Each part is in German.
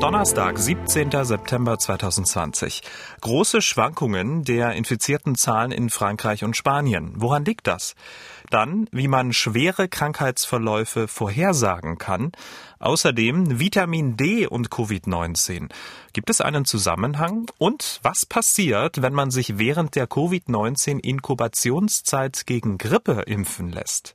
Donnerstag, 17. September 2020. Große Schwankungen der infizierten Zahlen in Frankreich und Spanien. Woran liegt das? Dann, wie man schwere Krankheitsverläufe vorhersagen kann. Außerdem Vitamin D und Covid-19. Gibt es einen Zusammenhang? Und was passiert, wenn man sich während der Covid-19-Inkubationszeit gegen Grippe impfen lässt?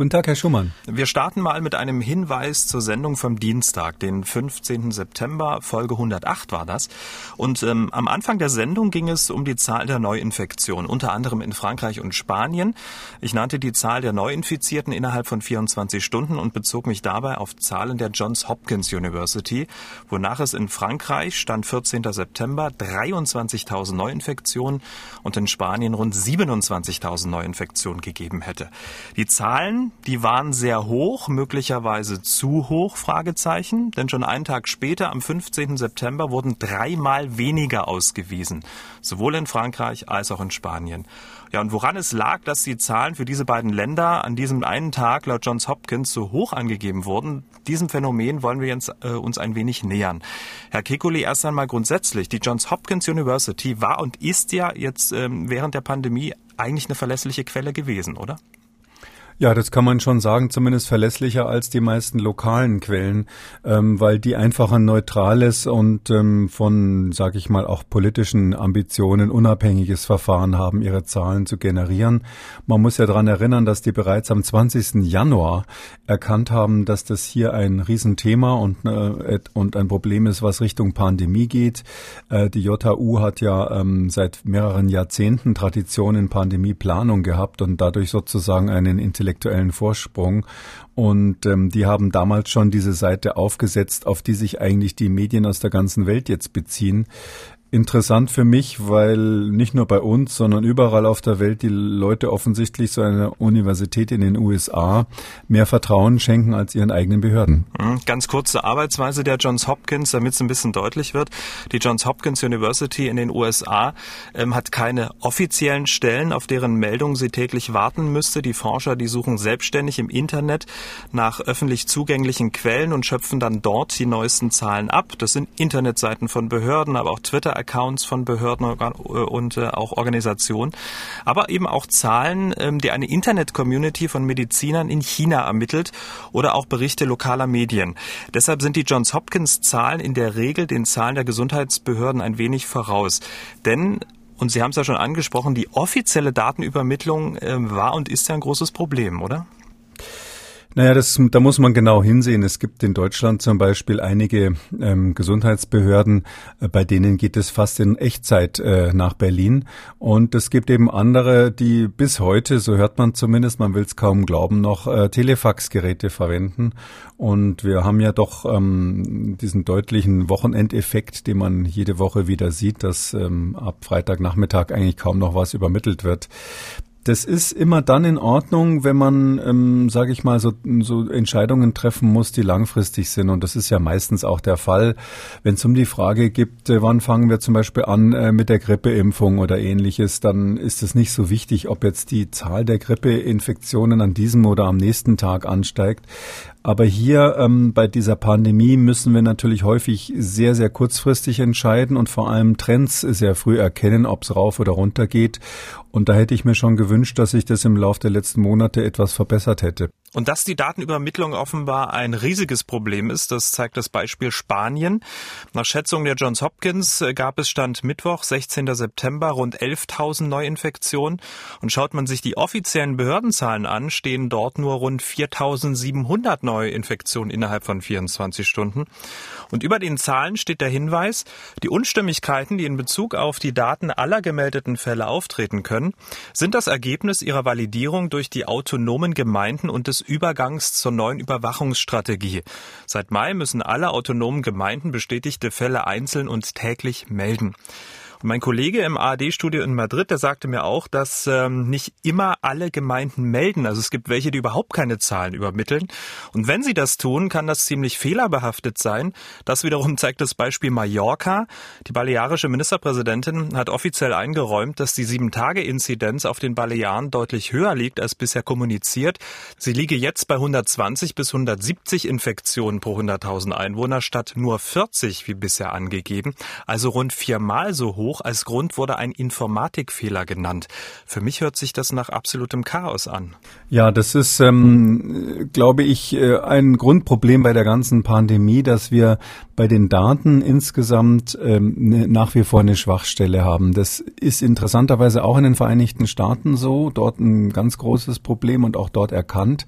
Guten Tag, Herr Schumann. Wir starten mal mit einem Hinweis zur Sendung vom Dienstag, den 15. September, Folge 108 war das. Und ähm, am Anfang der Sendung ging es um die Zahl der Neuinfektionen, unter anderem in Frankreich und Spanien. Ich nannte die Zahl der Neuinfizierten innerhalb von 24 Stunden und bezog mich dabei auf Zahlen der Johns Hopkins University, wonach es in Frankreich stand 14. September 23.000 Neuinfektionen und in Spanien rund 27.000 Neuinfektionen gegeben hätte. Die Zahlen die waren sehr hoch, möglicherweise zu hoch, Fragezeichen, denn schon einen Tag später, am 15. September, wurden dreimal weniger ausgewiesen, sowohl in Frankreich als auch in Spanien. Ja, und woran es lag, dass die Zahlen für diese beiden Länder an diesem einen Tag laut Johns Hopkins so hoch angegeben wurden, diesem Phänomen wollen wir jetzt äh, uns ein wenig nähern. Herr Kekulé, erst einmal grundsätzlich, die Johns Hopkins University war und ist ja jetzt ähm, während der Pandemie eigentlich eine verlässliche Quelle gewesen, oder? Ja, das kann man schon sagen, zumindest verlässlicher als die meisten lokalen Quellen, ähm, weil die einfach ein neutrales und ähm, von, sage ich mal, auch politischen Ambitionen unabhängiges Verfahren haben, ihre Zahlen zu generieren. Man muss ja daran erinnern, dass die bereits am 20. Januar erkannt haben, dass das hier ein Riesenthema und, äh, und ein Problem ist, was Richtung Pandemie geht. Äh, die JHU hat ja ähm, seit mehreren Jahrzehnten Tradition in Pandemieplanung gehabt und dadurch sozusagen einen intellektuellen intellektuellen Vorsprung. Und ähm, die haben damals schon diese Seite aufgesetzt, auf die sich eigentlich die Medien aus der ganzen Welt jetzt beziehen interessant für mich, weil nicht nur bei uns, sondern überall auf der Welt die Leute offensichtlich so einer Universität in den USA mehr Vertrauen schenken als ihren eigenen Behörden. Hm, ganz kurze Arbeitsweise der Johns Hopkins, damit es ein bisschen deutlich wird. Die Johns Hopkins University in den USA ähm, hat keine offiziellen Stellen, auf deren Meldung sie täglich warten müsste. Die Forscher, die suchen selbstständig im Internet nach öffentlich zugänglichen Quellen und schöpfen dann dort die neuesten Zahlen ab. Das sind Internetseiten von Behörden, aber auch Twitter Accounts von Behörden und äh, auch Organisationen, aber eben auch Zahlen, ähm, die eine Internet-Community von Medizinern in China ermittelt oder auch Berichte lokaler Medien. Deshalb sind die Johns Hopkins Zahlen in der Regel den Zahlen der Gesundheitsbehörden ein wenig voraus. Denn und Sie haben es ja schon angesprochen, die offizielle Datenübermittlung äh, war und ist ja ein großes Problem, oder? Naja, das, da muss man genau hinsehen. Es gibt in Deutschland zum Beispiel einige ähm, Gesundheitsbehörden, äh, bei denen geht es fast in Echtzeit äh, nach Berlin. Und es gibt eben andere, die bis heute, so hört man zumindest, man will es kaum glauben, noch äh, Telefaxgeräte verwenden. Und wir haben ja doch ähm, diesen deutlichen Wochenendeffekt, den man jede Woche wieder sieht, dass ähm, ab Freitagnachmittag eigentlich kaum noch was übermittelt wird. Das ist immer dann in Ordnung, wenn man, ähm, sage ich mal, so, so Entscheidungen treffen muss, die langfristig sind. Und das ist ja meistens auch der Fall, wenn es um die Frage gibt, äh, wann fangen wir zum Beispiel an äh, mit der Grippeimpfung oder ähnliches, dann ist es nicht so wichtig, ob jetzt die Zahl der Grippeinfektionen an diesem oder am nächsten Tag ansteigt. Aber hier ähm, bei dieser Pandemie müssen wir natürlich häufig sehr, sehr kurzfristig entscheiden und vor allem Trends sehr früh erkennen, ob es rauf oder runter geht. Und da hätte ich mir schon gewünscht, dass sich das im Laufe der letzten Monate etwas verbessert hätte. Und dass die Datenübermittlung offenbar ein riesiges Problem ist, das zeigt das Beispiel Spanien. Nach Schätzung der Johns Hopkins äh, gab es Stand Mittwoch, 16. September, rund 11.000 Neuinfektionen. Und schaut man sich die offiziellen Behördenzahlen an, stehen dort nur rund 4.700 Neuinfektionen innerhalb von 24 Stunden. Und über den Zahlen steht der Hinweis, die Unstimmigkeiten, die in Bezug auf die Daten aller gemeldeten Fälle auftreten können, sind das Ergebnis ihrer Validierung durch die autonomen Gemeinden und des Übergangs zur neuen Überwachungsstrategie. Seit Mai müssen alle autonomen Gemeinden bestätigte Fälle einzeln und täglich melden. Mein Kollege im ARD-Studio in Madrid, der sagte mir auch, dass ähm, nicht immer alle Gemeinden melden. Also es gibt welche, die überhaupt keine Zahlen übermitteln. Und wenn sie das tun, kann das ziemlich fehlerbehaftet sein. Das wiederum zeigt das Beispiel Mallorca. Die balearische Ministerpräsidentin hat offiziell eingeräumt, dass die Sieben-Tage-Inzidenz auf den Balearen deutlich höher liegt als bisher kommuniziert. Sie liege jetzt bei 120 bis 170 Infektionen pro 100.000 Einwohner statt nur 40 wie bisher angegeben. Also rund viermal so hoch hoch. Als Grund wurde ein Informatikfehler genannt. Für mich hört sich das nach absolutem Chaos an. Ja, das ist, ähm, glaube ich, äh, ein Grundproblem bei der ganzen Pandemie, dass wir bei den Daten insgesamt ähm, ne, nach wie vor eine Schwachstelle haben. Das ist interessanterweise auch in den Vereinigten Staaten so, dort ein ganz großes Problem und auch dort erkannt,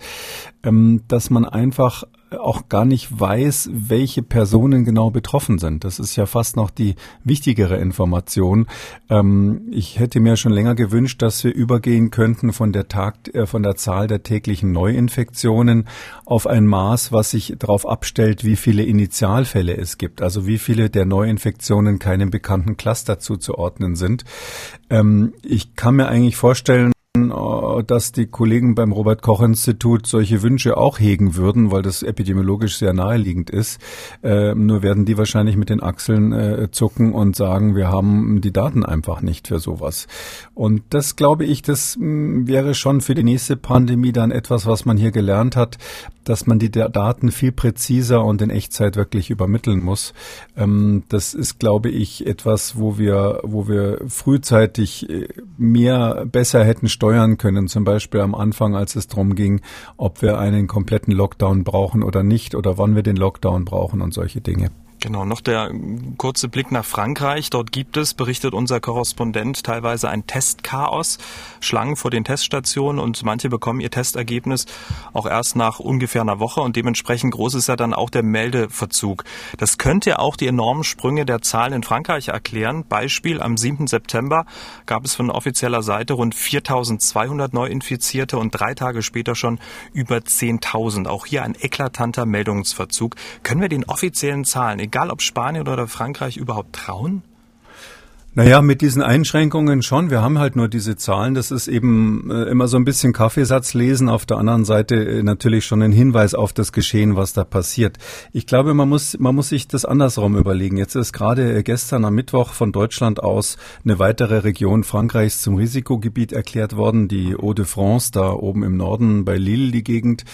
ähm, dass man einfach auch gar nicht weiß, welche Personen genau betroffen sind. Das ist ja fast noch die wichtigere Information. Ähm, ich hätte mir schon länger gewünscht, dass wir übergehen könnten von der Tag, äh, von der Zahl der täglichen Neuinfektionen auf ein Maß, was sich darauf abstellt, wie viele Initialfälle es gibt. Also wie viele der Neuinfektionen keinem bekannten Cluster zuzuordnen sind. Ähm, ich kann mir eigentlich vorstellen, dass die Kollegen beim Robert Koch Institut solche Wünsche auch hegen würden, weil das epidemiologisch sehr naheliegend ist. Äh, nur werden die wahrscheinlich mit den Achseln äh, zucken und sagen, wir haben die Daten einfach nicht für sowas. Und das glaube ich, das mh, hm, wäre schon für die nächste Pandemie dann etwas, was man hier gelernt hat, dass man die Daten viel präziser und in Echtzeit wirklich übermitteln muss. Ähm, das ist, glaube ich, etwas, wo wir, wo wir frühzeitig äh, mehr besser hätten steuern können. Zum Beispiel am Anfang, als es darum ging, ob wir einen kompletten Lockdown brauchen oder nicht oder wann wir den Lockdown brauchen und solche Dinge. Genau, noch der kurze Blick nach Frankreich. Dort gibt es, berichtet unser Korrespondent, teilweise ein Testchaos, Schlangen vor den Teststationen und manche bekommen ihr Testergebnis auch erst nach ungefähr einer Woche und dementsprechend groß ist ja dann auch der Meldeverzug. Das könnte auch die enormen Sprünge der Zahlen in Frankreich erklären. Beispiel, am 7. September gab es von offizieller Seite rund 4200 Neuinfizierte und drei Tage später schon über 10.000. Auch hier ein eklatanter Meldungsverzug. Können wir den offiziellen Zahlen, egal ob Spanien oder Frankreich, überhaupt trauen? Naja, mit diesen Einschränkungen schon. Wir haben halt nur diese Zahlen. Das ist eben äh, immer so ein bisschen Kaffeesatz lesen. Auf der anderen Seite äh, natürlich schon ein Hinweis auf das Geschehen, was da passiert. Ich glaube, man muss, man muss sich das andersrum überlegen. Jetzt ist gerade äh, gestern am Mittwoch von Deutschland aus eine weitere Region Frankreichs zum Risikogebiet erklärt worden. Die Hauts-de-France, da oben im Norden bei Lille, die Gegend.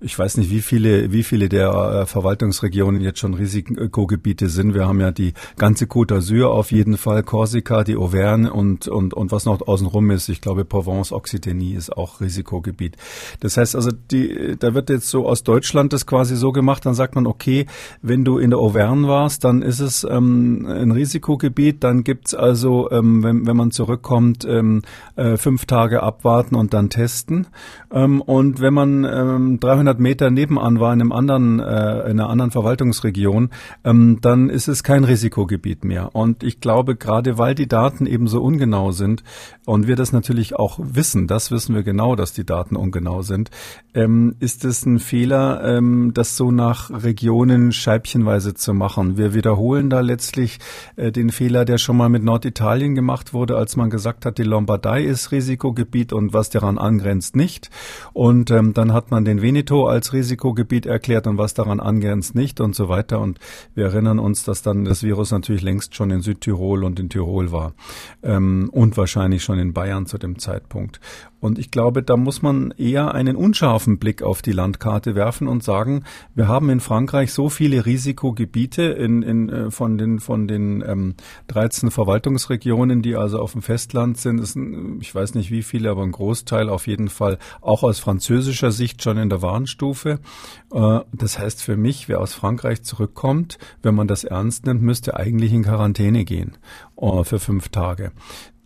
Ich weiß nicht, wie viele, wie viele der Verwaltungsregionen jetzt schon Risikogebiete sind. Wir haben ja die ganze Côte d'Azur auf jeden Fall Korsika, die Auvergne und, und, und was noch außenrum ist. Ich glaube, Provence, Occitanie ist auch Risikogebiet. Das heißt also, die, da wird jetzt so aus Deutschland das quasi so gemacht, dann sagt man, okay, wenn du in der Auvergne warst, dann ist es ähm, ein Risikogebiet, dann gibt's also, ähm, wenn, wenn man zurückkommt, ähm, äh, fünf Tage abwarten und dann testen. Ähm, und wenn man ähm, 300 Meter nebenan war in einem anderen, äh, in einer anderen Verwaltungsregion, ähm, dann ist es kein Risikogebiet mehr. Und ich glaube, gerade gerade weil die Daten eben so ungenau sind und wir das natürlich auch wissen, das wissen wir genau, dass die Daten ungenau sind, ähm, ist es ein Fehler, ähm, das so nach Regionen scheibchenweise zu machen. Wir wiederholen da letztlich äh, den Fehler, der schon mal mit Norditalien gemacht wurde, als man gesagt hat, die Lombardei ist Risikogebiet und was daran angrenzt nicht. Und ähm, dann hat man den Veneto als Risikogebiet erklärt und was daran angrenzt nicht und so weiter. Und wir erinnern uns, dass dann das Virus natürlich längst schon in Südtirol und in Tirol war ähm, und wahrscheinlich schon in Bayern zu dem Zeitpunkt. Und ich glaube, da muss man eher einen unscharfen Blick auf die Landkarte werfen und sagen, wir haben in Frankreich so viele Risikogebiete in, in, äh, von den, von den ähm, 13 Verwaltungsregionen, die also auf dem Festland sind. Ein, ich weiß nicht wie viele, aber ein Großteil auf jeden Fall auch aus französischer Sicht schon in der Warnstufe. Äh, das heißt für mich, wer aus Frankreich zurückkommt, wenn man das ernst nimmt, müsste eigentlich in Quarantäne gehen äh, für fünf Tage.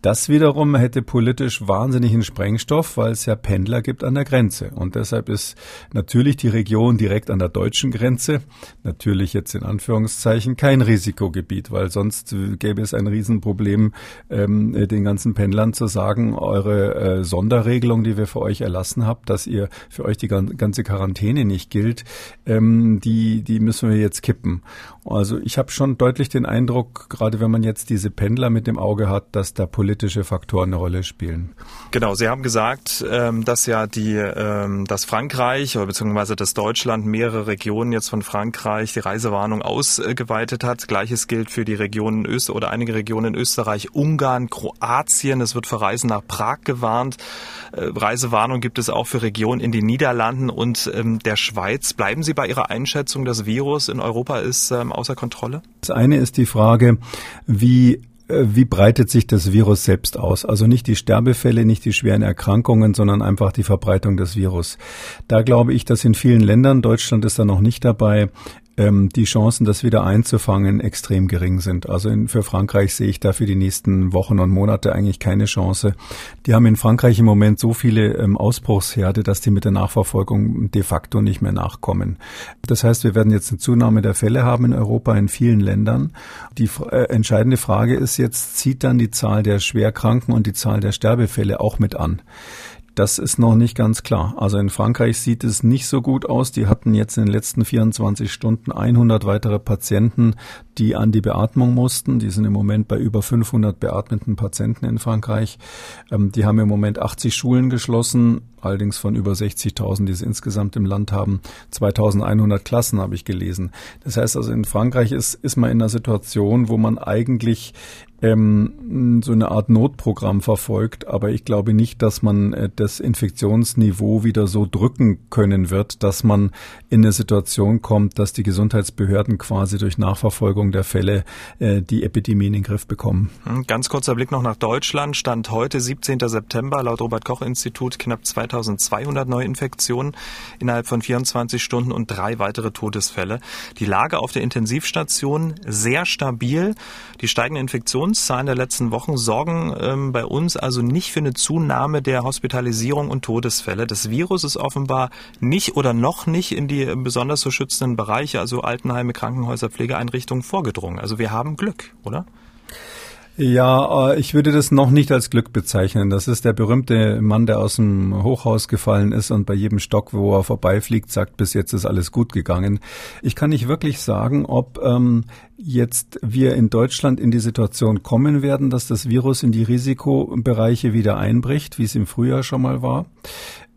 Das wiederum hätte politisch wahnsinnigen Sprengstoff, weil es ja Pendler gibt an der Grenze. Und deshalb ist natürlich die Region direkt an der deutschen Grenze, natürlich jetzt in Anführungszeichen, kein Risikogebiet, weil sonst gäbe es ein Riesenproblem, ähm, den ganzen Pendlern zu sagen, eure äh, Sonderregelung, die wir für euch erlassen haben, dass ihr für euch die ganze Quarantäne nicht gilt, ähm, die, die müssen wir jetzt kippen. Also ich habe schon deutlich den Eindruck, gerade wenn man jetzt diese Pendler mit dem Auge hat, dass da politisch politische Faktoren eine Rolle spielen. Genau, Sie haben gesagt, ähm, dass ja die, ähm, dass Frankreich oder beziehungsweise dass Deutschland mehrere Regionen jetzt von Frankreich die Reisewarnung ausgeweitet hat. Gleiches gilt für die Regionen Öst oder einige Regionen in Österreich, Ungarn, Kroatien. Es wird für Reisen nach Prag gewarnt. Äh, Reisewarnung gibt es auch für Regionen in den Niederlanden und ähm, der Schweiz. Bleiben Sie bei Ihrer Einschätzung, das Virus in Europa ist außer Kontrolle? Das eine ist die Frage, wie wie breitet sich das Virus selbst aus? Also nicht die Sterbefälle, nicht die schweren Erkrankungen, sondern einfach die Verbreitung des Virus. Da glaube ich, dass in vielen Ländern, Deutschland ist da noch nicht dabei, ähm, die Chancen, das wieder einzufangen, extrem gering sind. Also in, für Frankreich sehe ich da für die nächsten Wochen und Monate eigentlich keine Chance. Die haben in Frankreich im Moment so viele ähm, Ausbruchsherde, dass die mit der Nachverfolgung de facto nicht mehr nachkommen. Das heißt, wir werden jetzt eine Zunahme der Fälle haben in Europa in vielen Ländern. Die äh, entscheidende Frage ist jetzt, zieht dann die Zahl der Schwerkranken und die Zahl der Sterbefälle auch mit an? Das ist noch nicht ganz klar. Also in Frankreich sieht es nicht so gut aus. Die hatten jetzt in den letzten 24 Stunden 100 weitere Patienten, die an die Beatmung mussten. Die sind im Moment bei über 500 beatmeten Patienten in Frankreich. Ähm, die haben im Moment 80 Schulen geschlossen, allerdings von über 60.000, die es insgesamt im Land haben. 2100 Klassen habe ich gelesen. Das heißt also in Frankreich ist, ist man in einer Situation, wo man eigentlich ähm, so eine Art Notprogramm verfolgt, aber ich glaube nicht, dass man äh, das Infektionsniveau wieder so drücken können wird, dass man in eine Situation kommt, dass die Gesundheitsbehörden quasi durch Nachverfolgung der Fälle äh, die Epidemie in den Griff bekommen. Hm, ganz kurzer Blick noch nach Deutschland. Stand heute, 17. September, laut Robert-Koch-Institut knapp 2200 Neuinfektionen innerhalb von 24 Stunden und drei weitere Todesfälle. Die Lage auf der Intensivstation sehr stabil. Die steigenden Infektionszahlen der letzten Wochen sorgen ähm, bei uns also nicht für eine Zunahme der Hospitalisierung und Todesfälle. Das Virus ist offenbar nicht oder noch nicht in die besonders zu schützenden Bereiche, also Altenheime, Krankenhäuser, Pflegeeinrichtungen vorgedrungen. Also wir haben Glück, oder? Ja, äh, ich würde das noch nicht als Glück bezeichnen. Das ist der berühmte Mann, der aus dem Hochhaus gefallen ist und bei jedem Stock, wo er vorbeifliegt, sagt, bis jetzt ist alles gut gegangen. Ich kann nicht wirklich sagen, ob ähm, jetzt wir in Deutschland in die Situation kommen werden, dass das Virus in die Risikobereiche wieder einbricht, wie es im Frühjahr schon mal war.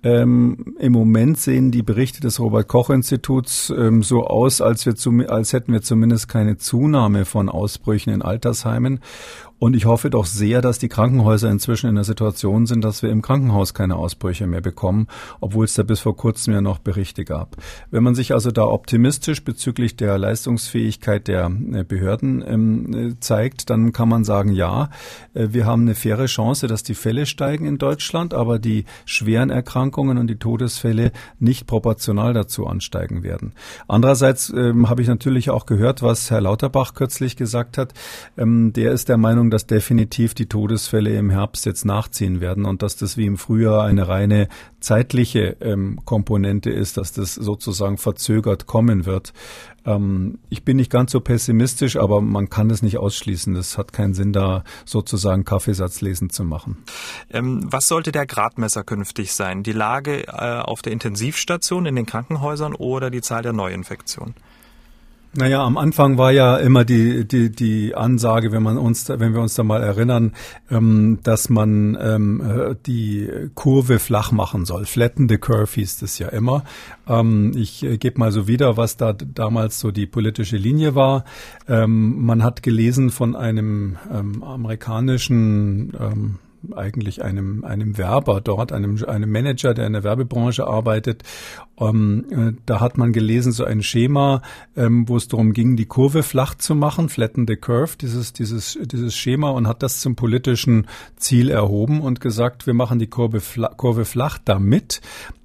Ähm, Im Moment sehen die Berichte des Robert Koch Instituts ähm, so aus, als, wir zum, als hätten wir zumindest keine Zunahme von Ausbrüchen in Altersheimen. Und ich hoffe doch sehr, dass die Krankenhäuser inzwischen in der Situation sind, dass wir im Krankenhaus keine Ausbrüche mehr bekommen, obwohl es da bis vor kurzem ja noch Berichte gab. Wenn man sich also da optimistisch bezüglich der Leistungsfähigkeit der äh, Behörden ähm, äh, zeigt, dann kann man sagen, ja, äh, wir haben eine faire Chance, dass die Fälle steigen in Deutschland, aber die schweren Erkrankungen und die Todesfälle nicht proportional dazu ansteigen werden. Andererseits ähm, habe ich natürlich auch gehört, was Herr Lauterbach kürzlich gesagt hat. Ähm, der ist der Meinung, Meinung, dass definitiv die Todesfälle im Herbst jetzt nachziehen werden und dass das wie im Frühjahr eine reine zeitliche ähm, Komponente ist, dass das sozusagen verzögert kommen wird. Ähm, ich bin nicht ganz so pessimistisch, aber man kann es nicht ausschließen. Es hat keinen Sinn, da sozusagen Kaffeesatzlesen zu machen. Ähm, was sollte der Gradmesser künftig sein? Die Lage äh, auf der Intensivstation, in den Krankenhäusern oder die Zahl der Neuinfektionen? Naja, am Anfang war ja immer die, die, die Ansage, wenn man uns, wenn wir uns da mal erinnern, ähm, dass man ähm, äh, die Kurve flach machen soll. Flatten the curve hieß das ja immer. Ähm, ich äh, gebe mal so wieder, was da damals so die politische Linie war. Ähm, man hat gelesen von einem ähm, amerikanischen ähm, eigentlich einem, einem Werber dort, einem, einem Manager, der in der Werbebranche arbeitet. Ähm, äh, da hat man gelesen, so ein Schema, ähm, wo es darum ging, die Kurve flach zu machen, flatten the curve, dieses, dieses, dieses Schema und hat das zum politischen Ziel erhoben und gesagt, wir machen die Kurve, Kurve flach damit,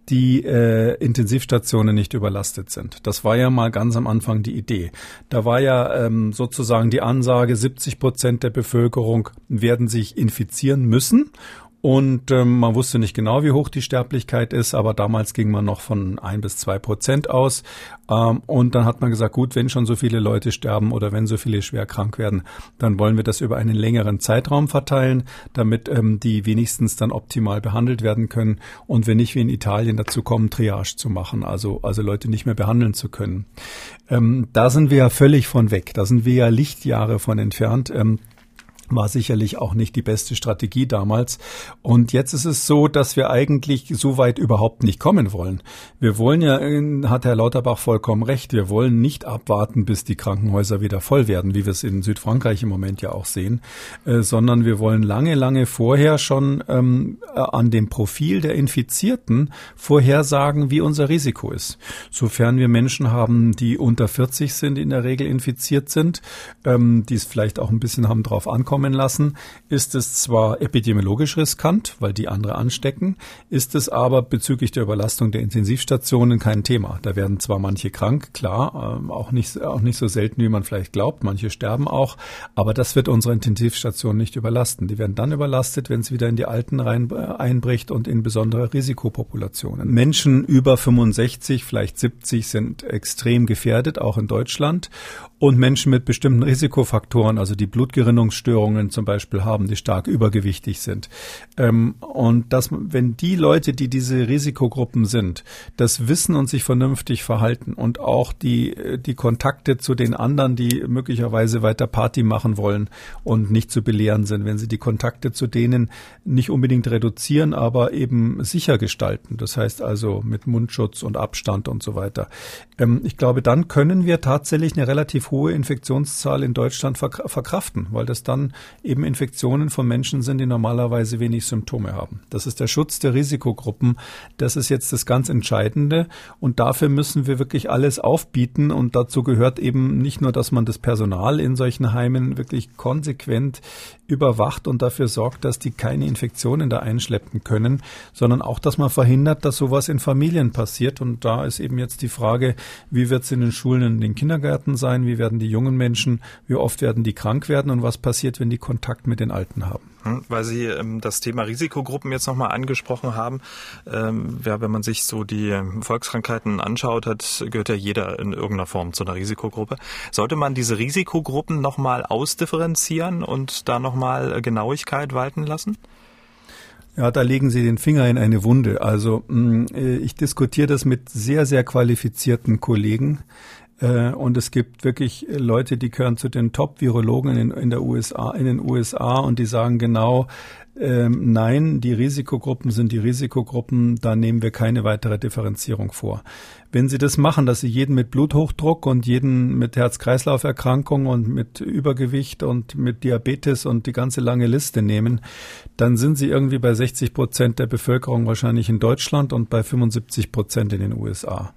die äh, Intensivstationen nicht überlastet sind. Das war ja mal ganz am Anfang die Idee. Da war ja ähm, sozusagen die Ansage, 70 Prozent der Bevölkerung werden sich infizieren müssen und ähm, man wusste nicht genau, wie hoch die Sterblichkeit ist, aber damals ging man noch von ein bis zwei Prozent aus. Ähm, und dann hat man gesagt, gut, wenn schon so viele Leute sterben oder wenn so viele schwer krank werden, dann wollen wir das über einen längeren Zeitraum verteilen, damit ähm, die wenigstens dann optimal behandelt werden können und wenn nicht wie in Italien dazu kommen, Triage zu machen, also, also Leute nicht mehr behandeln zu können. Ähm, da sind wir ja völlig von weg. Da sind wir ja Lichtjahre von entfernt. Ähm, war sicherlich auch nicht die beste Strategie damals. Und jetzt ist es so, dass wir eigentlich so weit überhaupt nicht kommen wollen. Wir wollen ja, hat Herr Lauterbach vollkommen recht, wir wollen nicht abwarten, bis die Krankenhäuser wieder voll werden, wie wir es in Südfrankreich im Moment ja auch sehen, äh, sondern wir wollen lange, lange vorher schon ähm, äh, an dem Profil der Infizierten vorhersagen, wie unser Risiko ist. Sofern wir Menschen haben, die unter 40 sind, in der Regel infiziert sind, ähm, die es vielleicht auch ein bisschen haben drauf ankommen, kommen lassen, ist es zwar epidemiologisch riskant, weil die andere anstecken, ist es aber bezüglich der Überlastung der Intensivstationen kein Thema. Da werden zwar manche krank, klar, ähm, auch nicht, auch nicht so selten, wie man vielleicht glaubt, manche sterben auch, aber das wird unsere Intensivstationen nicht überlasten. Die werden dann überlastet, wenn es wieder in die Alten rein, äh, einbricht und in besondere Risikopopulationen. Menschen über 65, vielleicht 70 sind extrem gefährdet, auch in Deutschland. Und Menschen mit bestimmten Risikofaktoren, also die Blutgerinnungsstörungen, Essstörungen zum Beispiel haben, die stark übergewichtig sind. Ähm, und dass, wenn die Leute, die diese Risikogruppen sind, das wissen und sich vernünftig verhalten und auch die, die Kontakte zu den anderen, die möglicherweise weiter Party machen wollen und nicht zu belehren sind, wenn sie die Kontakte zu denen nicht unbedingt reduzieren, aber eben sicher gestalten. Das heißt also mit Mundschutz und Abstand und so weiter. Ähm, ich glaube, dann können wir tatsächlich eine relativ hohe Infektionszahl in Deutschland verkraften, weil das dann eben Infektionen von Menschen sind, die normalerweise wenig Symptome haben. Das ist der Schutz der Risikogruppen. Das ist jetzt das ganz Entscheidende. Und dafür müssen wir wirklich alles aufbieten. Und dazu gehört eben nicht nur, dass man das Personal in solchen Heimen wirklich konsequent überwacht und dafür sorgt, dass die keine Infektionen da einschleppen können, sondern auch, dass man verhindert, dass sowas in Familien passiert. Und da ist eben jetzt die Frage, wie wird es in den Schulen, in den Kindergärten sein? Wie werden die jungen Menschen, wie oft werden die krank werden? Und was passiert, wenn die Kontakt mit den Alten haben? Hm, weil Sie ähm, das Thema Risikogruppen jetzt nochmal angesprochen haben. Ähm, ja, wenn man sich so die Volkskrankheiten anschaut, hat, gehört ja jeder in irgendeiner Form zu einer Risikogruppe. Sollte man diese Risikogruppen nochmal ausdifferenzieren und da nochmal Genauigkeit walten lassen? Ja, da legen Sie den Finger in eine Wunde. Also mm, äh, ich diskutiere das mit sehr, sehr qualifizierten Kollegen. Äh, und es gibt wirklich Leute, die gehören zu den Top-Virologen in, in, in den USA und die sagen genau, ähm, nein, die Risikogruppen sind die Risikogruppen, da nehmen wir keine weitere Differenzierung vor. Wenn Sie das machen, dass Sie jeden mit Bluthochdruck und jeden mit Herz-Kreislauf-Erkrankung und mit Übergewicht und mit Diabetes und die ganze lange Liste nehmen, dann sind Sie irgendwie bei 60 Prozent der Bevölkerung wahrscheinlich in Deutschland und bei 75 Prozent in den USA.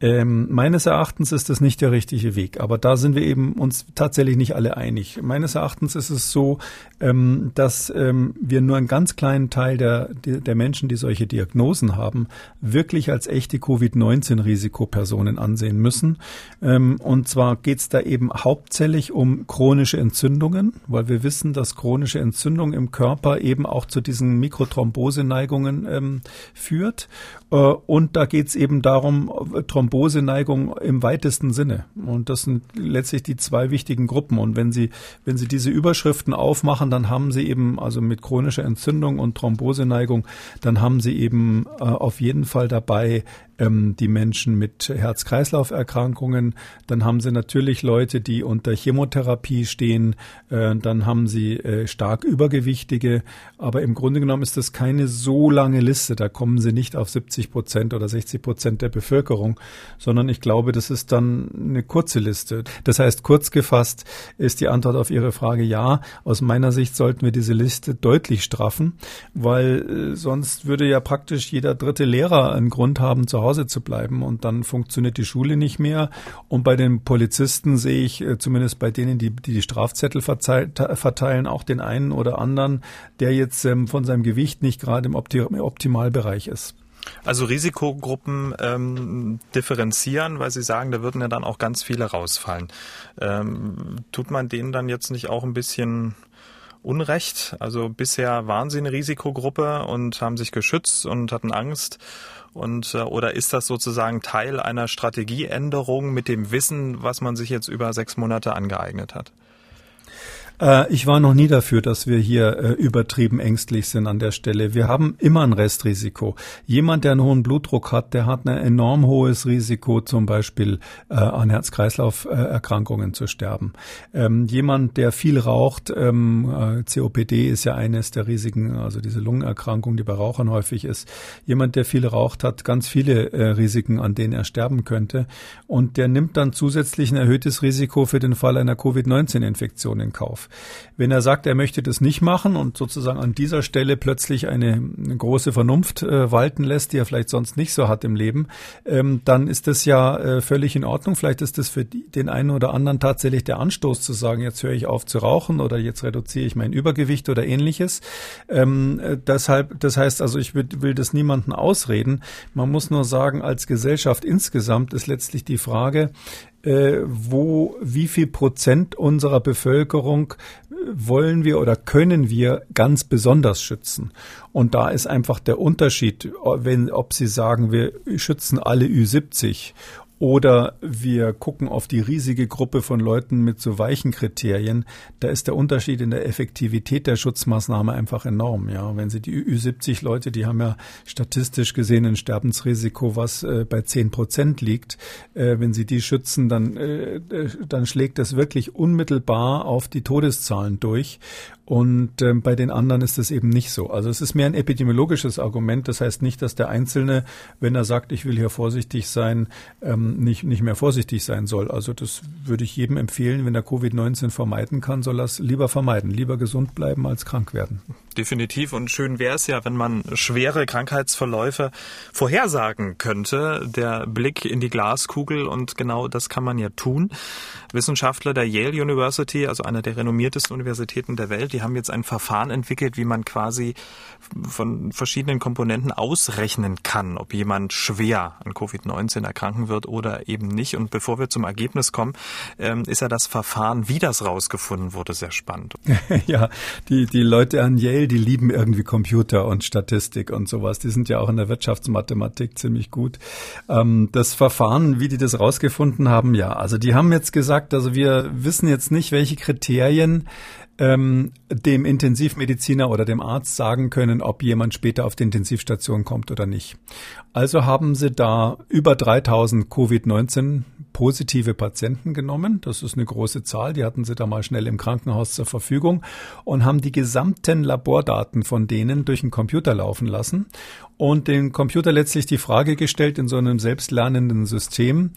Ähm, meines Erachtens ist das nicht der richtige Weg, aber da sind wir eben uns tatsächlich nicht alle einig. Meines Erachtens ist es so, ähm, dass ähm, wir nur einen ganz kleinen Teil der, der Menschen, die solche Diagnosen haben, wirklich als echte Covid-19-Risikopersonen ansehen müssen. Ähm, und zwar geht es da eben hauptsächlich um chronische Entzündungen, weil wir wissen, dass chronische Entzündung im Körper eben auch zu diesen Mikrothromboseneigungen ähm, führt. Äh, und da geht es eben darum, Throm Thromboseneigung im weitesten Sinne. Und das sind letztlich die zwei wichtigen Gruppen. Und wenn Sie, wenn Sie diese Überschriften aufmachen, dann haben Sie eben, also mit chronischer Entzündung und Thromboseneigung, dann haben Sie eben äh, auf jeden Fall dabei ähm, die Menschen mit Herz-Kreislauf-Erkrankungen. Dann haben Sie natürlich Leute, die unter Chemotherapie stehen. Äh, dann haben Sie äh, stark Übergewichtige. Aber im Grunde genommen ist das keine so lange Liste. Da kommen Sie nicht auf 70 Prozent oder 60 Prozent der Bevölkerung, sondern ich glaube, das ist dann eine kurze Liste. Das heißt, kurz gefasst ist die Antwort auf Ihre Frage ja. Aus meiner Sicht sollten wir diese Liste deutlich straffen, weil äh, sonst würde ja praktisch jeder dritte Lehrer einen Grund haben, zu Hause zu bleiben und dann funktioniert die Schule nicht mehr. Und bei den Polizisten sehe ich, äh, zumindest bei denen, die die, die Strafzettel verteilen, auch den einen oder anderen, der jetzt ähm, von seinem Gewicht nicht gerade im Optimalbereich ist. Also Risikogruppen ähm, differenzieren, weil Sie sagen, da würden ja dann auch ganz viele rausfallen. Ähm, tut man denen dann jetzt nicht auch ein bisschen Unrecht? Also bisher waren Sie eine Risikogruppe und haben sich geschützt und hatten Angst. Und äh, oder ist das sozusagen Teil einer Strategieänderung mit dem Wissen, was man sich jetzt über sechs Monate angeeignet hat? Äh, ich war noch nie dafür, dass wir hier äh, übertrieben ängstlich sind an der Stelle. Wir haben immer ein Restrisiko. Jemand, der einen hohen Blutdruck hat, der hat ein enorm hohes Risiko, zum Beispiel äh, an Herz-Kreislauf-Erkrankungen zu sterben. Ähm, jemand, der viel raucht, ähm, COPD ist ja eines der Risiken, also diese Lungenerkrankung, die bei Rauchern häufig ist. Jemand, der viel raucht, hat ganz viele Risiken, an denen er sterben könnte. Und der nimmt dann zusätzlich ein erhöhtes Risiko für den Fall einer Covid-19-Infektion in Kauf. Wenn er sagt, er möchte das nicht machen und sozusagen an dieser Stelle plötzlich eine, große Vernunft äh, walten lässt, die er vielleicht sonst nicht so hat im Leben, ähm, dann ist das ja äh, völlig in Ordnung. Vielleicht ist das für die, den einen oder anderen tatsächlich der Anstoß zu sagen, jetzt höre ich auf zu rauchen oder jetzt reduziere ich mein Übergewicht oder ähnliches. Ähm, äh, deshalb, das heißt also, ich will, will das niemanden ausreden. Man muss nur sagen, als Gesellschaft insgesamt ist letztlich die Frage, äh, wo wie viel Prozent unserer Bevölkerung äh, wollen wir oder können wir ganz besonders schützen. Und da ist einfach der Unterschied, wenn, ob Sie sagen, wir schützen alle Ü70 oder wir gucken auf die riesige Gruppe von Leuten mit so weichen Kriterien. Da ist der Unterschied in der Effektivität der Schutzmaßnahme einfach enorm. Ja, wenn Sie die Ü70 Leute, die haben ja statistisch gesehen ein Sterbensrisiko, was äh, bei zehn Prozent liegt. Äh, wenn Sie die schützen, dann, äh, äh dann schlägt das wirklich unmittelbar auf die Todeszahlen durch. Und ähm, bei den anderen ist es eben nicht so. Also es ist mehr ein epidemiologisches Argument. Das heißt nicht, dass der Einzelne, wenn er sagt, ich will hier vorsichtig sein, ähm, nicht, nicht mehr vorsichtig sein soll. Also das würde ich jedem empfehlen, wenn er Covid-19 vermeiden kann, soll er es lieber vermeiden. Lieber gesund bleiben als krank werden. Definitiv. Und schön wäre es ja, wenn man schwere Krankheitsverläufe vorhersagen könnte. Der Blick in die Glaskugel und genau das kann man ja tun. Wissenschaftler der Yale University, also einer der renommiertesten Universitäten der Welt, die haben jetzt ein Verfahren entwickelt, wie man quasi von verschiedenen Komponenten ausrechnen kann, ob jemand schwer an Covid-19 erkranken wird oder eben nicht. Und bevor wir zum Ergebnis kommen, ähm, ist ja das Verfahren, wie das rausgefunden wurde, sehr spannend. ja, die, die Leute an Yale, die lieben irgendwie Computer und Statistik und sowas. Die sind ja auch in der Wirtschaftsmathematik ziemlich gut. Ähm, das Verfahren, wie die das rausgefunden haben, ja, also die haben jetzt gesagt, also wir wissen jetzt nicht, welche Kriterien ähm, dem Intensivmediziner oder dem Arzt sagen können, ob jemand später auf die Intensivstation kommt oder nicht. Also haben sie da über 3000 Covid-19 positive Patienten genommen. Das ist eine große Zahl. Die hatten sie da mal schnell im Krankenhaus zur Verfügung und haben die gesamten Labordaten von denen durch den Computer laufen lassen und den Computer letztlich die Frage gestellt in so einem selbstlernenden System,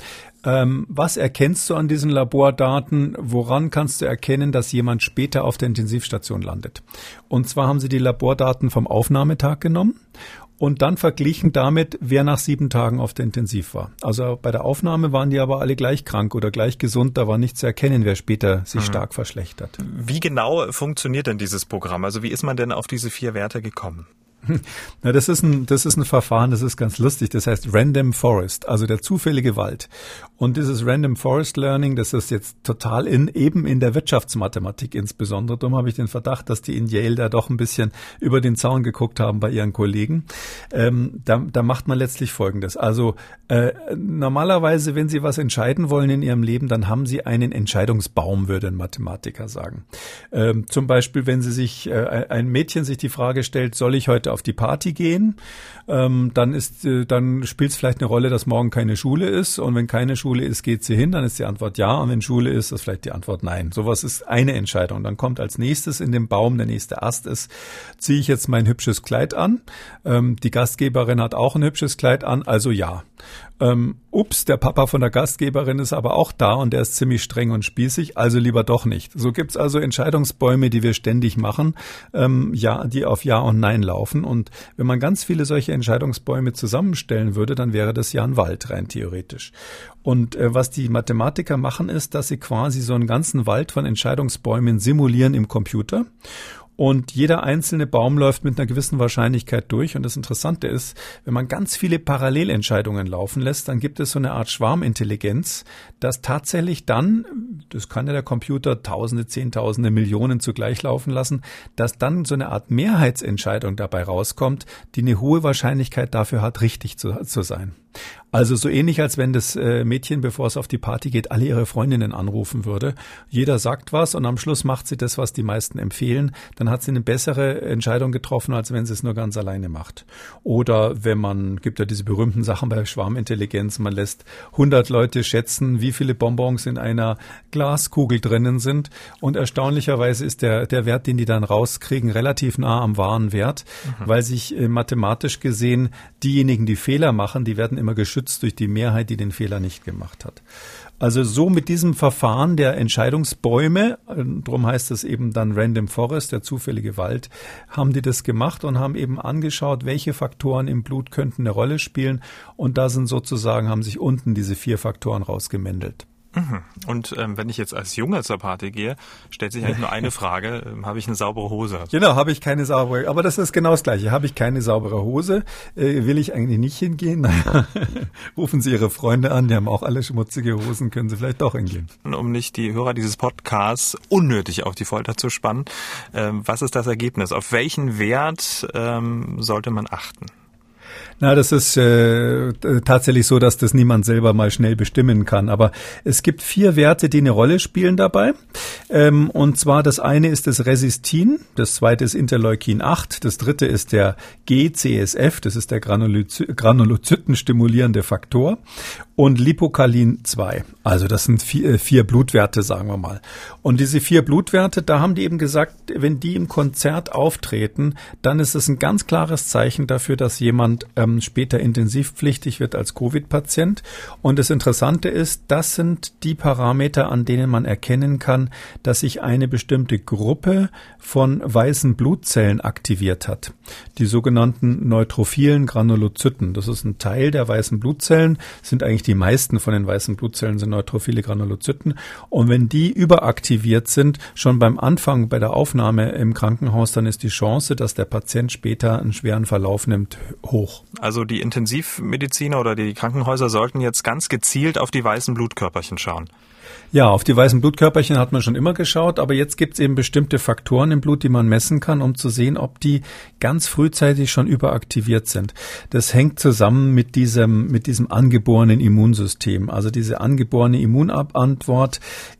ähm, was erkennst du an diesen Labordaten? Woran kannst du erkennen, dass jemand später auf der Intensivstation landet? Und zwar haben sie die Labordaten vom Aufnahmetag genommen und dann verglichen damit, wer nach sieben Tagen auf der Intensiv war. Also bei der Aufnahme waren die aber alle gleich krank oder gleich gesund. Da war nicht zu erkennen, wer später sich mhm. stark verschlechtert. Wie genau funktioniert denn dieses Programm? Also wie ist man denn auf diese vier Werte gekommen? Na, das ist ein, das ist ein Verfahren, das ist ganz lustig. Das heißt Random Forest, also der zufällige Wald. Und dieses Random Forest Learning, das ist jetzt total in, eben in der Wirtschaftsmathematik insbesondere. Darum habe ich den Verdacht, dass die in Yale da doch ein bisschen über den Zaun geguckt haben bei ihren Kollegen. Ähm, da, da macht man letztlich Folgendes. Also, äh, normalerweise, wenn Sie was entscheiden wollen in Ihrem Leben, dann haben Sie einen Entscheidungsbaum, würde ein Mathematiker sagen. Ähm, zum Beispiel, wenn Sie sich, äh, ein Mädchen sich die Frage stellt, soll ich heute auf die Party gehen, ähm, dann ist, äh, dann spielt es vielleicht eine Rolle, dass morgen keine Schule ist. Und wenn keine Schule ist, geht sie hin, dann ist die Antwort ja. Und wenn Schule ist, ist vielleicht die Antwort nein. Sowas ist eine Entscheidung. Dann kommt als nächstes in dem Baum, der nächste Ast ist, ziehe ich jetzt mein hübsches Kleid an. Ähm, die Gastgeberin hat auch ein hübsches Kleid an, also ja ähm, ups, der Papa von der Gastgeberin ist aber auch da und der ist ziemlich streng und spießig, also lieber doch nicht. So gibt's also Entscheidungsbäume, die wir ständig machen, ähm, ja, die auf Ja und Nein laufen. Und wenn man ganz viele solche Entscheidungsbäume zusammenstellen würde, dann wäre das ja ein Wald rein theoretisch. Und äh, was die Mathematiker machen, ist, dass sie quasi so einen ganzen Wald von Entscheidungsbäumen simulieren im Computer Und jeder einzelne Baum läuft mit einer gewissen Wahrscheinlichkeit durch. Und das Interessante ist, wenn man ganz viele Parallelentscheidungen laufen lässt, dann gibt es so eine Art Schwarmintelligenz, dass tatsächlich dann, das kann ja der Computer Tausende, Zehntausende, Millionen zugleich laufen lassen, dass dann so eine Art Mehrheitsentscheidung dabei rauskommt, die eine hohe Wahrscheinlichkeit dafür hat, richtig zu, zu sein. Also so ähnlich, als wenn das äh, Mädchen, bevor es auf die Party geht, alle ihre Freundinnen anrufen würde. Jeder sagt was und am Schluss macht sie das, was die meisten empfehlen. Dann hat sie eine bessere Entscheidung getroffen, als wenn sie es nur ganz alleine macht. Oder wenn man, gibt ja diese berühmten Sachen bei Schwarmintelligenz, man lässt 100 Leute schätzen, wie viele Bonbons in einer Glaskugel drinnen sind. Und erstaunlicherweise ist der, der Wert, den die dann rauskriegen, relativ nah am wahren Wert, mhm. weil sich äh, mathematisch gesehen diejenigen, die Fehler machen, die werden immer geschützt durch die Mehrheit, die den Fehler nicht gemacht hat. Also so mit diesem Verfahren der Entscheidungsbäume, darum heißt es eben dann Random Forest, der zufällige Wald, haben die das gemacht und haben eben angeschaut, welche Faktoren im Blut könnten eine Rolle spielen. Und da sind sozusagen, haben sich unten diese vier Faktoren rausgemändelt. Und ähm, wenn ich jetzt als Junge zur Party gehe, stellt sich eigentlich nur eine Frage, ähm, habe ich eine saubere Hose? Genau, habe ich keine saubere, aber das ist genau das Gleiche. Habe ich keine saubere Hose, äh, will ich eigentlich nicht hingehen? Rufen Sie Ihre Freunde an, die haben auch alle schmutzige Hosen, können Sie vielleicht doch hingehen. Um nicht die Hörer dieses Podcasts unnötig auf die Folter zu spannen, ähm, was ist das Ergebnis? Auf welchen Wert ähm, sollte man achten? Na, das ist äh, tatsächlich so, dass das niemand selber mal schnell bestimmen kann. Aber es gibt vier Werte, die eine Rolle spielen dabei. Ähm, und zwar das eine ist das Resistin, das zweite ist Interleukin 8, das dritte ist der GCSF, das ist der Granulozyten-stimulierende Faktor und Lipokalin 2. Also das sind vier, äh, vier Blutwerte, sagen wir mal. Und diese vier Blutwerte, da haben die eben gesagt, wenn die im Konzert auftreten, dann ist es ein ganz klares Zeichen dafür, dass jemand ähm, später intensivpflichtig wird als Covid-Patient. Und das Interessante ist, das sind die Parameter, an denen man erkennen kann, dass sich eine bestimmte Gruppe von weißen Blutzellen aktiviert hat. Die sogenannten neutrophilen Granulozyten. Das ist ein Teil der weißen Blutzellen, sind eigentlich die meisten von den weißen Blutzellen sind neutrophile Granulozyten. Und wenn die überaktiviert sind, schon beim Anfang bei der Aufnahme im Krankenhaus, dann ist die Chance, dass der Patient später einen schweren Verlauf nimmt, hoch. Also die Intensivmediziner oder die Krankenhäuser sollten jetzt ganz gezielt auf die weißen Blutkörperchen schauen. Ja, auf die weißen Blutkörperchen hat man schon immer geschaut, aber jetzt gibt es eben bestimmte Faktoren im Blut, die man messen kann, um zu sehen, ob die ganz frühzeitig schon überaktiviert sind. Das hängt zusammen mit diesem, mit diesem angeborenen Immunsystem. Also diese angeborene Immunantwort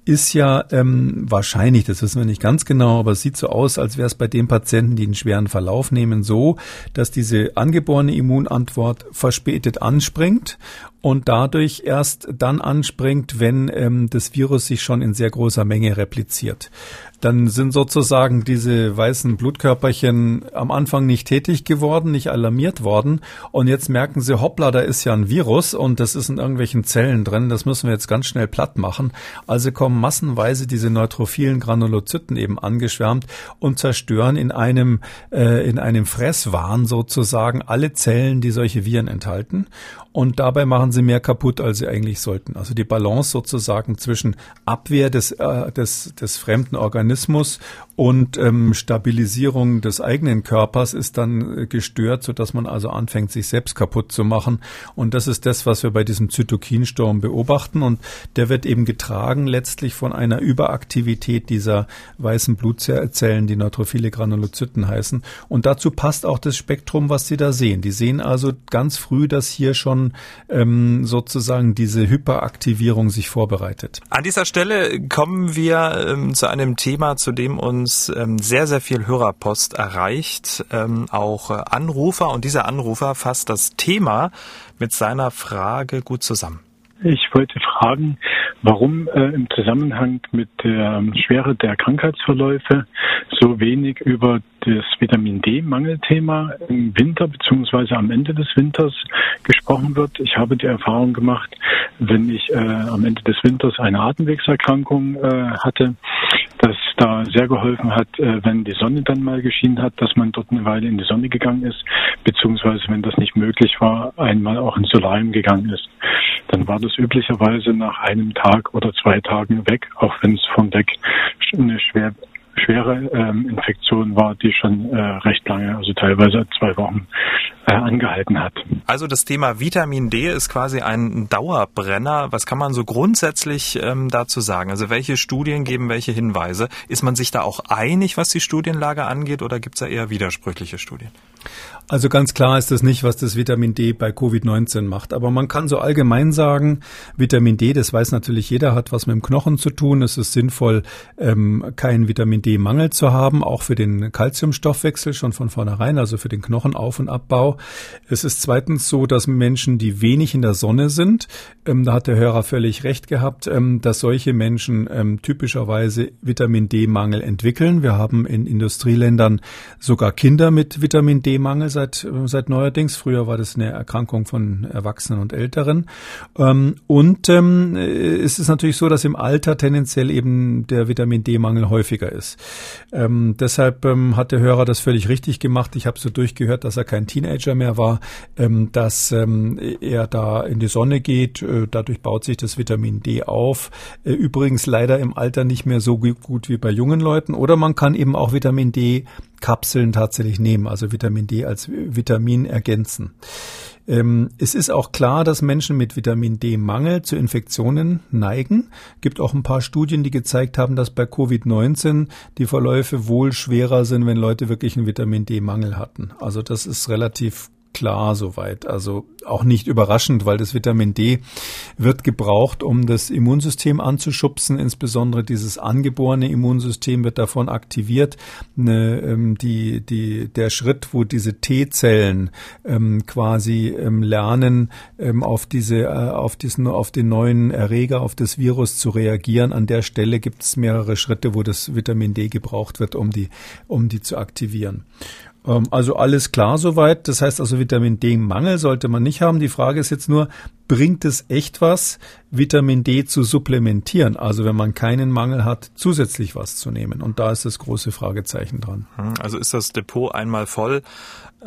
ist ja ähm, wahrscheinlich, das wissen wir nicht ganz genau, aber es sieht so aus, als wäre es bei den Patienten, die einen schweren Verlauf nehmen, so, dass diese angeborene Immunantwort verspätet anspringt und dadurch erst dann anspringt, wenn ähm, das Virus sich schon in sehr großer Menge repliziert dann sind sozusagen diese weißen Blutkörperchen am Anfang nicht tätig geworden, nicht alarmiert worden. Und jetzt merken sie, hoppla, da ist ja ein Virus und das ist in irgendwelchen Zellen drin. Das müssen wir jetzt ganz schnell platt machen. Also kommen massenweise diese neutrophilen Granulozyten eben angeschwärmt und zerstören in einem, äh, in einem Fresswahn sozusagen alle Zellen, die solche Viren enthalten. Und dabei machen sie mehr kaputt, als sie eigentlich sollten. Also die Balance sozusagen zwischen Abwehr des, äh, des, des fremden Organismus Organismus und ähm, Stabilisierung des eigenen Körpers ist dann äh, gestört, so dass man also anfängt, sich selbst kaputt zu machen. Und das ist das, was wir bei diesem Zytokinsturm beobachten. Und der wird eben getragen letztlich von einer Überaktivität dieser weißen Blutzellen, die neutrophile Granulozyten heißen. Und dazu passt auch das Spektrum, was Sie da sehen. Die sehen also ganz früh, dass hier schon ähm, sozusagen diese Hyperaktivierung sich vorbereitet. An dieser Stelle kommen wir ähm, zu einem Thema, zu dem uns uns ähm, sehr, sehr viel Hörerpost erreicht, ähm, auch äh, Anrufer. Und dieser Anrufer fasst das Thema mit seiner Frage gut zusammen. Ich wollte fragen, warum äh, im Zusammenhang mit der Schwere der Krankheitsverläufe so wenig über das Vitamin D-Mangelthema im Winter beziehungsweise am Ende des Winters gesprochen wird. Ich habe die Erfahrung gemacht, wenn ich äh, am Ende des Winters eine Atemwegserkrankung äh, hatte, dass da sehr geholfen hat, äh, wenn die Sonne dann mal geschienen hat, dass man dort eine Weile in die Sonne gegangen ist, beziehungsweise wenn das nicht möglich war, einmal auch ins Solarium gegangen ist. Dann war das üblicherweise nach einem Tag oder zwei Tagen weg, auch wenn es von weg eine schwer schwere ähm, Infektion war, die schon äh, recht lange, also teilweise zwei Wochen äh, angehalten hat. Also das Thema Vitamin D ist quasi ein Dauerbrenner. Was kann man so grundsätzlich ähm, dazu sagen? Also welche Studien geben welche Hinweise? Ist man sich da auch einig, was die Studienlage angeht, oder gibt es da eher widersprüchliche Studien? Also ganz klar ist das nicht, was das Vitamin D bei Covid-19 macht. Aber man kann so allgemein sagen, Vitamin D, das weiß natürlich jeder, hat was mit dem Knochen zu tun. Es ist sinnvoll, ähm, keinen Vitamin D-Mangel zu haben, auch für den Kalziumstoffwechsel schon von vornherein, also für den Knochenauf- und Abbau. Es ist zweitens so, dass Menschen, die wenig in der Sonne sind, ähm, da hat der Hörer völlig recht gehabt, ähm, dass solche Menschen ähm, typischerweise Vitamin D-Mangel entwickeln. Wir haben in Industrieländern sogar Kinder mit Vitamin D-Mangel seit, seit neuerdings. Früher war das eine Erkrankung von Erwachsenen und Älteren. Ähm, und ähm, es ist natürlich so, dass im Alter tendenziell eben der Vitamin D-Mangel häufiger ist. Ähm, deshalb ähm, hat der Hörer das völlig richtig gemacht. Ich habe so durchgehört, dass er kein Teenager mehr war, ähm, dass ähm, er da in die Sonne geht. Äh, dadurch baut sich das Vitamin D auf. Äh, übrigens leider im Alter nicht mehr so gut wie bei jungen Leuten. Oder man kann eben auch Vitamin D Kapseln tatsächlich nehmen, also Vitamin D als Vitamin ergänzen. Ähm, es ist auch klar, dass Menschen mit Vitamin D-Mangel zu Infektionen neigen. Gibt auch ein paar Studien, die gezeigt haben, dass bei Covid-19 die Verläufe wohl schwerer sind, wenn Leute wirklich einen Vitamin D-Mangel hatten. Also das ist relativ klar soweit. Also auch nicht überraschend, weil das Vitamin D wird gebraucht, um das Immunsystem anzuschubsen. Insbesondere dieses angeborene Immunsystem wird davon aktiviert. Ne, ähm, die, die, der Schritt, wo diese T-Zellen ähm, quasi ähm, lernen, ähm, auf diese, äh, auf diesen, auf den neuen Erreger, auf das Virus zu reagieren. An der Stelle gibt es mehrere Schritte, wo das Vitamin D gebraucht wird, um die, um die zu aktivieren. Ähm, also alles klar soweit. Das heißt also Vitamin D-Mangel sollte man nicht haben. Die Frage ist jetzt nur, bringt es echt was, Vitamin D zu supplementieren? Also wenn man keinen Mangel hat, zusätzlich was zu nehmen. Und da ist das große Fragezeichen dran. Hm, also ist das Depot einmal voll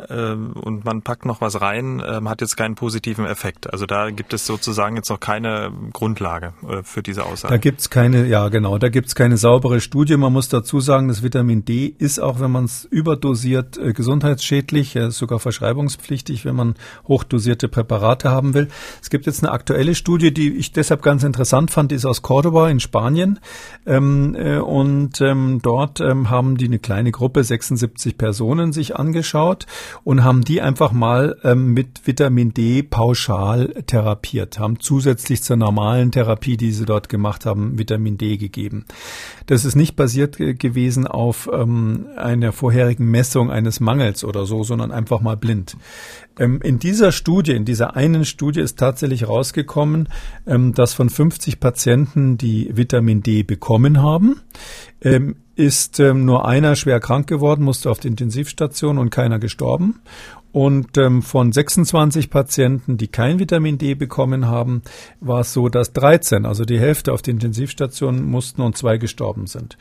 ähm, und man packt noch was rein, ähm, hat jetzt keinen positiven Effekt. Also da gibt es sozusagen jetzt noch keine Grundlage äh, für diese Aussage. Da gibt's keine, ja genau, da gibt's keine saubere Studie. Man muss dazu sagen, das Vitamin D ist auch, wenn man es überdosiert, äh, gesundheitsschädlich, äh, sogar verschreibungspflichtig, wenn man hochdosierte Präparate haben will. Es gibt jetzt eine aktuelle Studie, die ich deshalb ganz interessant fand, die ist aus Cordoba in Spanien. Ähm, äh, und ähm, dort ähm, haben die eine kleine Gruppe, 76 Personen, sich angeschaut und haben die einfach mal ähm, mit Vitamin D pauschal therapiert, haben zusätzlich zur normalen Therapie, die sie dort gemacht haben, Vitamin D gegeben. Das ist nicht basiert gewesen auf ähm, einer vorherigen Messung eines Mangels oder so, sondern einfach mal blind. Ähm, in dieser Studie, in dieser einen Studie ist tatsächlich rausgekommen, ähm, dass von 50 Patienten, die Vitamin D bekommen haben, ähm, ist ähm, nur einer schwer krank geworden, musste auf die Intensivstation und keiner gestorben. Und ähm, von 26 Patienten, die kein Vitamin D bekommen haben, war es so, dass 13, also die Hälfte auf die Intensivstation mussten und zwei gestorben sind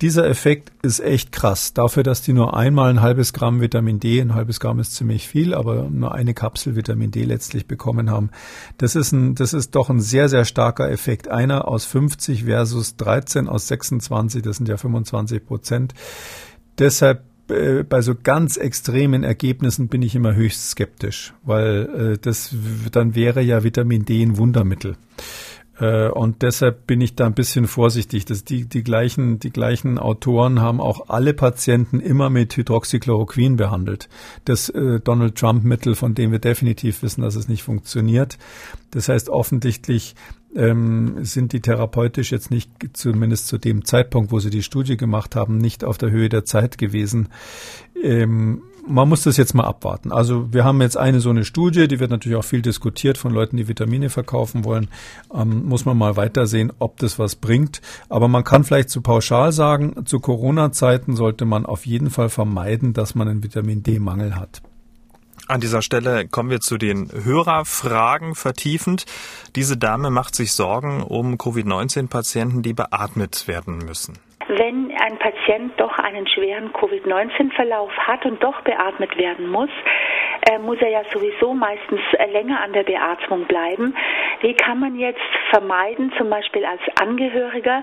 dieser Effekt ist echt krass. Dafür, dass die nur einmal ein halbes Gramm Vitamin D, ein halbes Gramm ist ziemlich viel, aber nur eine Kapsel Vitamin D letztlich bekommen haben. Das ist ein, das ist doch ein sehr, sehr starker Effekt. Einer aus 50 versus 13 aus 26, das sind ja 25 Prozent. Deshalb äh, bei so ganz extremen Ergebnissen bin ich immer höchst skeptisch, weil äh, das dann wäre ja Vitamin D ein Wundermittel. Äh, und deshalb bin ich da ein bisschen vorsichtig. Das die, die, gleichen, die gleichen Autoren haben auch alle Patienten immer mit Hydroxychloroquin behandelt. Das äh, Donald Trump-Mittel, von dem wir definitiv wissen, dass es nicht funktioniert. Das heißt, offensichtlich ähm, sind die therapeutisch jetzt nicht, zumindest zu dem Zeitpunkt, wo sie die Studie gemacht haben, nicht auf der Höhe der Zeit gewesen. Ähm, man muss das jetzt mal abwarten. Also wir haben jetzt eine so eine Studie, die wird natürlich auch viel diskutiert von Leuten, die Vitamine verkaufen wollen. Ähm, muss man mal weitersehen, ob das was bringt. Aber man kann vielleicht zu pauschal sagen, zu Corona-Zeiten sollte man auf jeden Fall vermeiden, dass man einen Vitamin D-Mangel hat. An dieser Stelle kommen wir zu den Hörerfragen vertiefend. Diese Dame macht sich Sorgen um Covid-19-Patienten, die beatmet werden müssen. Wenn ein Patient doch einen schweren Covid-19-Verlauf hat und doch beatmet werden muss, äh, muss er ja sowieso meistens äh, länger an der Beatmung bleiben. Wie kann man jetzt vermeiden, zum Beispiel als Angehöriger,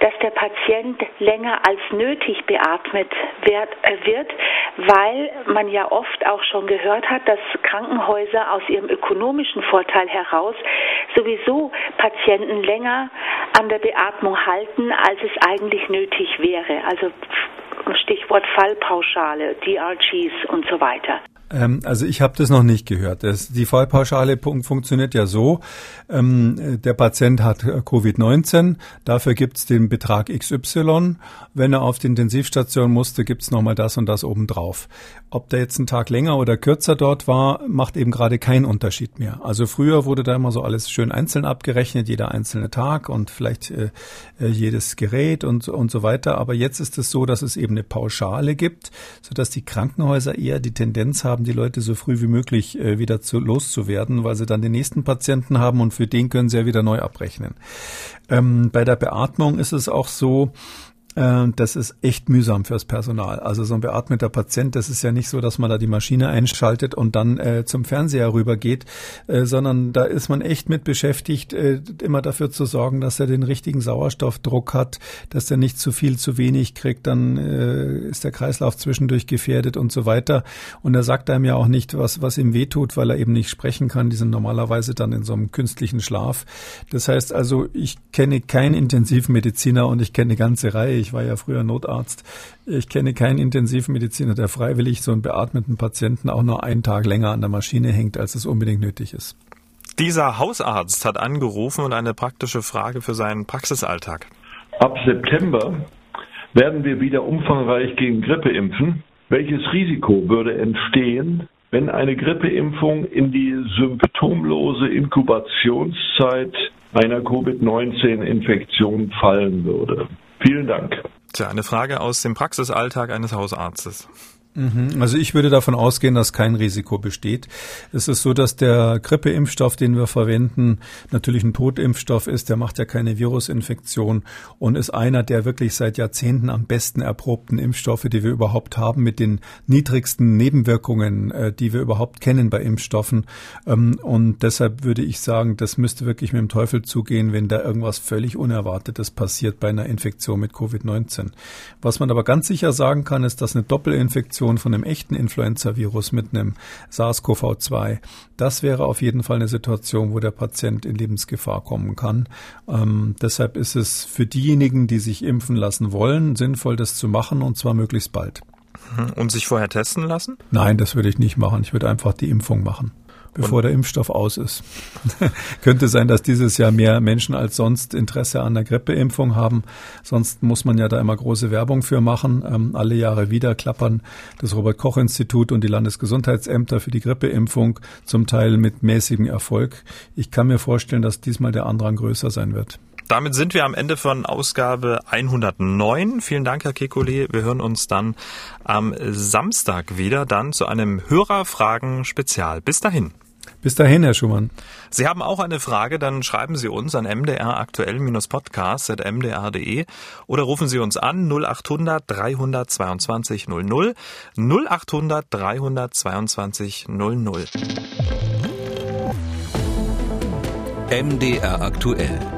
dass der Patient länger als nötig beatmet äh, wird, weil man ja oft auch schon gehört hat, dass Krankenhäuser aus ihrem ökonomischen Vorteil heraus sowieso Patienten länger an der Beatmung halten, als es eigentlich nötig wäre. Also Stichwort Fallpauschale, DRGs und so weiter. Ähm, also ich habe das noch nicht gehört. Das, die Fallpauschale funktioniert ja so, ähm, der Patient hat Covid-19, dafür gibt's den Betrag XY. Wenn er auf die Intensivstation musste, gibt's nochmal das und das obendrauf. Ob der jetzt einen Tag länger oder kürzer dort war, macht eben gerade keinen Unterschied mehr. Also früher wurde da immer so alles schön einzeln abgerechnet, jeder einzelne Tag und vielleicht äh, äh jedes Gerät und, und so weiter. Aber jetzt ist es so, dass es eben eine Pauschale gibt, sodass die Krankenhäuser eher die Tendenz haben, die Leute so früh wie möglich äh, wieder zu, loszuwerden, weil sie dann den nächsten Patienten haben und für den können sie ja wieder neu abrechnen. Ähm, bei der Beatmung ist es auch so, das ist echt mühsam fürs Personal. Also so ein beatmeter Patient, das ist ja nicht so, dass man da die Maschine einschaltet und dann äh, zum Fernseher rübergeht, äh, sondern da ist man echt mit beschäftigt, äh, immer dafür zu sorgen, dass er den richtigen Sauerstoffdruck hat, dass er nicht zu viel, zu wenig kriegt, dann äh, ist der Kreislauf zwischendurch gefährdet und so weiter. Und er sagt einem ja auch nicht, was, was ihm wehtut, weil er eben nicht sprechen kann. Die sind normalerweise dann in so einem künstlichen Schlaf. Das heißt also, ich kenne keinen Intensivmediziner und ich kenne eine ganze Reihe. Ich war ja früher Notarzt. Ich kenne keinen Intensivmediziner, der freiwillig so einen beatmeten Patienten auch nur einen Tag länger an der Maschine hängt, als es unbedingt nötig ist. Dieser Hausarzt hat angerufen und eine praktische Frage für seinen Praxisalltag. Ab September werden wir wieder umfangreich gegen Grippe impfen. Welches Risiko würde entstehen, wenn eine Grippeimpfung in die symptomlose Inkubationszeit einer Covid-19-Infektion fallen würde? Vielen Dank. Tja, eine Frage aus dem Praxisalltag eines Hausarztes. Mhm. Also ich würde davon ausgehen, dass kein Risiko besteht. Es ist so, dass der Grippeimpfstoff, den wir verwenden, natürlich ein Totimpfstoff ist. Der macht ja keine Virusinfektion und ist einer der wirklich seit Jahrzehnten am besten erprobten Impfstoffe, die wir überhaupt haben, mit den niedrigsten Nebenwirkungen, äh, die wir überhaupt kennen bei Impfstoffen. Ähm, und deshalb würde ich sagen, das müsste wirklich mit dem Teufel zugehen, wenn da irgendwas völlig Unerwartetes passiert bei einer Infektion mit Covid-19. Was man aber ganz sicher sagen kann, ist, dass eine Doppelinfektion Infektion von einem echten Influenza-Virus mit einem SARS-CoV-2, das wäre auf jeden Fall eine Situation, wo der Patient in Lebensgefahr kommen kann. Ähm, deshalb ist es für diejenigen, die sich impfen lassen wollen, sinnvoll, das zu machen und zwar möglichst bald. Und sich vorher testen lassen? Nein, das würde ich nicht machen. Ich würde einfach die Impfung machen bevor der Impfstoff aus ist. Könnte sein, dass dieses Jahr mehr Menschen als sonst Interesse an der Grippeimpfung haben. Sonst muss man ja da immer große Werbung für machen. Ähm, alle Jahre wieder klappern das Robert-Koch-Institut und die Landesgesundheitsämter für die Grippeimpfung, zum Teil mit mäßigem Erfolg. Ich kann mir vorstellen, dass diesmal der Andrang größer sein wird. Damit sind wir am Ende von Ausgabe 109. Vielen Dank, Herr Kekulé. Wir hören uns dann am Samstag wieder, dann zu einem Hörerfragen-Spezial. Bis dahin. Bis dahin, Herr Schumann. Sie haben auch eine Frage, dann schreiben Sie uns an mdraktuell-podcast.mdr.de oder rufen Sie uns an 0800 322 00 0800 322 00. MDR aktuell.